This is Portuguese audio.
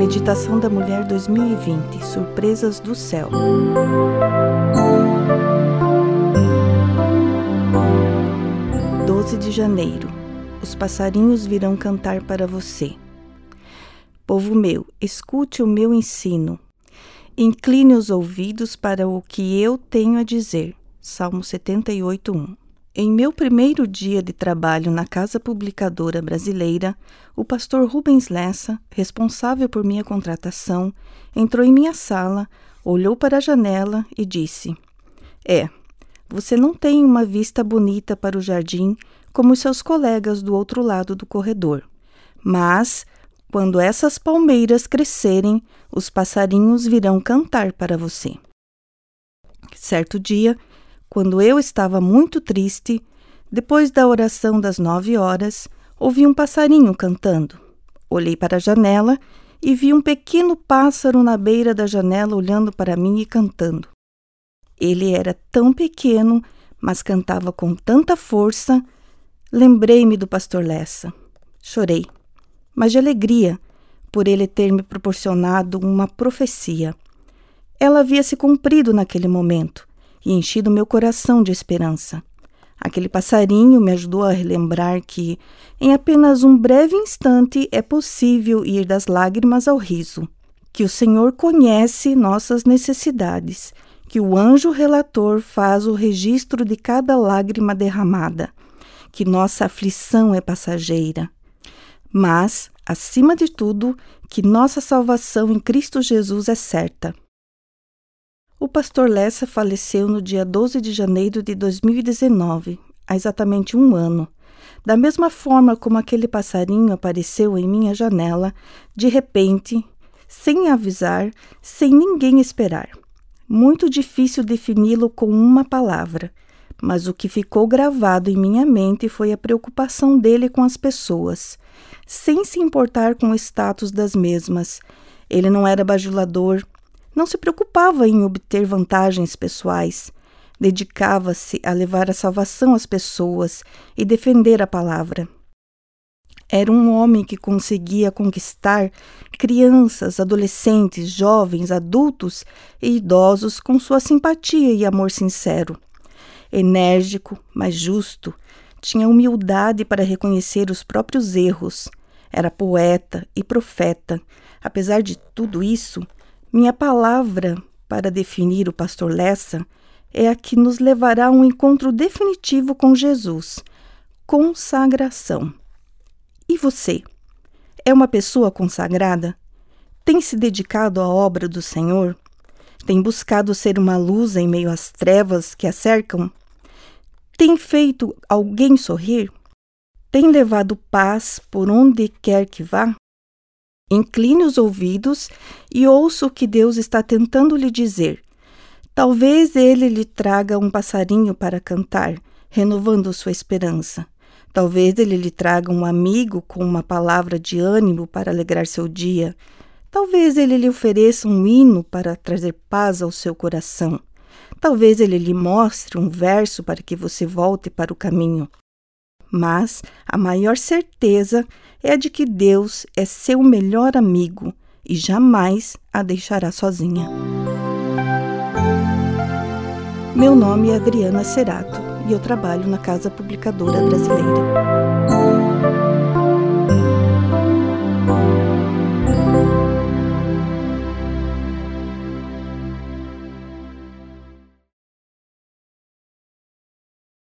Meditação da Mulher 2020 Surpresas do Céu. 12 de janeiro. Os passarinhos virão cantar para você. Povo meu, escute o meu ensino. Incline os ouvidos para o que eu tenho a dizer. Salmo 78, 1. Em meu primeiro dia de trabalho na Casa Publicadora Brasileira, o pastor Rubens Lessa, responsável por minha contratação, entrou em minha sala, olhou para a janela e disse: É, você não tem uma vista bonita para o jardim como seus colegas do outro lado do corredor. Mas, quando essas palmeiras crescerem, os passarinhos virão cantar para você. Certo dia, quando eu estava muito triste, depois da oração das nove horas, ouvi um passarinho cantando. Olhei para a janela e vi um pequeno pássaro na beira da janela olhando para mim e cantando. Ele era tão pequeno, mas cantava com tanta força. Lembrei-me do pastor Lessa. Chorei, mas de alegria por ele ter me proporcionado uma profecia. Ela havia se cumprido naquele momento e enchido meu coração de esperança. Aquele passarinho me ajudou a relembrar que, em apenas um breve instante, é possível ir das lágrimas ao riso, que o Senhor conhece nossas necessidades, que o anjo relator faz o registro de cada lágrima derramada, que nossa aflição é passageira, mas, acima de tudo, que nossa salvação em Cristo Jesus é certa. O pastor Lessa faleceu no dia 12 de janeiro de 2019, há exatamente um ano. Da mesma forma como aquele passarinho apareceu em minha janela, de repente, sem avisar, sem ninguém esperar. Muito difícil defini-lo com uma palavra, mas o que ficou gravado em minha mente foi a preocupação dele com as pessoas, sem se importar com o status das mesmas. Ele não era bajulador, não se preocupava em obter vantagens pessoais. Dedicava-se a levar a salvação às pessoas e defender a palavra. Era um homem que conseguia conquistar crianças, adolescentes, jovens, adultos e idosos com sua simpatia e amor sincero. Enérgico, mas justo, tinha humildade para reconhecer os próprios erros. Era poeta e profeta. Apesar de tudo isso, minha palavra para definir o pastor Lessa é a que nos levará a um encontro definitivo com Jesus consagração. E você? É uma pessoa consagrada? Tem se dedicado à obra do Senhor? Tem buscado ser uma luz em meio às trevas que a cercam? Tem feito alguém sorrir? Tem levado paz por onde quer que vá? Incline os ouvidos e ouça o que Deus está tentando lhe dizer. Talvez ele lhe traga um passarinho para cantar, renovando sua esperança. Talvez ele lhe traga um amigo com uma palavra de ânimo para alegrar seu dia. Talvez ele lhe ofereça um hino para trazer paz ao seu coração. Talvez ele lhe mostre um verso para que você volte para o caminho mas a maior certeza é a de que Deus é seu melhor amigo e jamais a deixará sozinha. Meu nome é Adriana Cerato e eu trabalho na Casa Publicadora Brasileira.